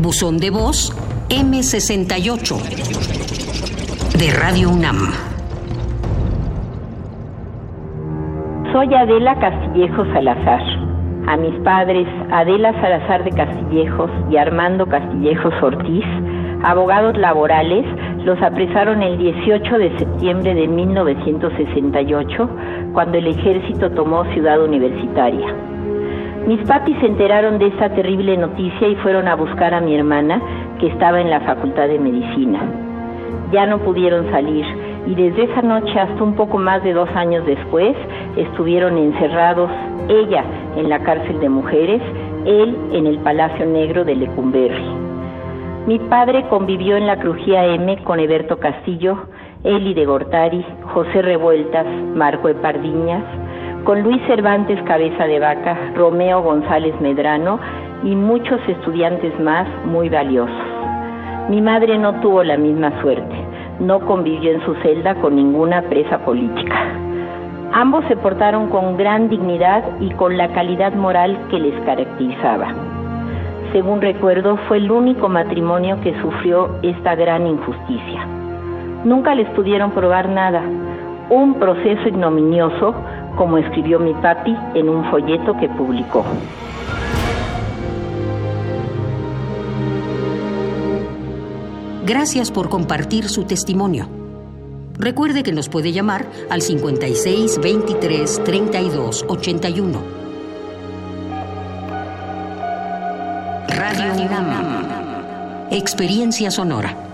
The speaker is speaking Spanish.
Buzón de voz M68 de Radio UNAM. Soy Adela Castillejo Salazar. A mis padres, Adela Salazar de Castillejos y Armando Castillejos Ortiz, abogados laborales, los apresaron el 18 de septiembre de 1968, cuando el ejército tomó Ciudad Universitaria. Mis papis se enteraron de esta terrible noticia y fueron a buscar a mi hermana, que estaba en la Facultad de Medicina. Ya no pudieron salir y desde esa noche hasta un poco más de dos años después estuvieron encerrados, ella en la cárcel de mujeres, él en el Palacio Negro de Lecumberri. Mi padre convivió en la Crujía M con Eberto Castillo, Eli de Gortari, José Revueltas, Marco de Pardiñas, con Luis Cervantes Cabeza de Vaca, Romeo González Medrano y muchos estudiantes más muy valiosos. Mi madre no tuvo la misma suerte, no convivió en su celda con ninguna presa política. Ambos se portaron con gran dignidad y con la calidad moral que les caracterizaba. Según recuerdo, fue el único matrimonio que sufrió esta gran injusticia. Nunca les pudieron probar nada, un proceso ignominioso, como escribió mi papi en un folleto que publicó. Gracias por compartir su testimonio. Recuerde que nos puede llamar al 56 23 32 81. Radio UNAM. Experiencia sonora.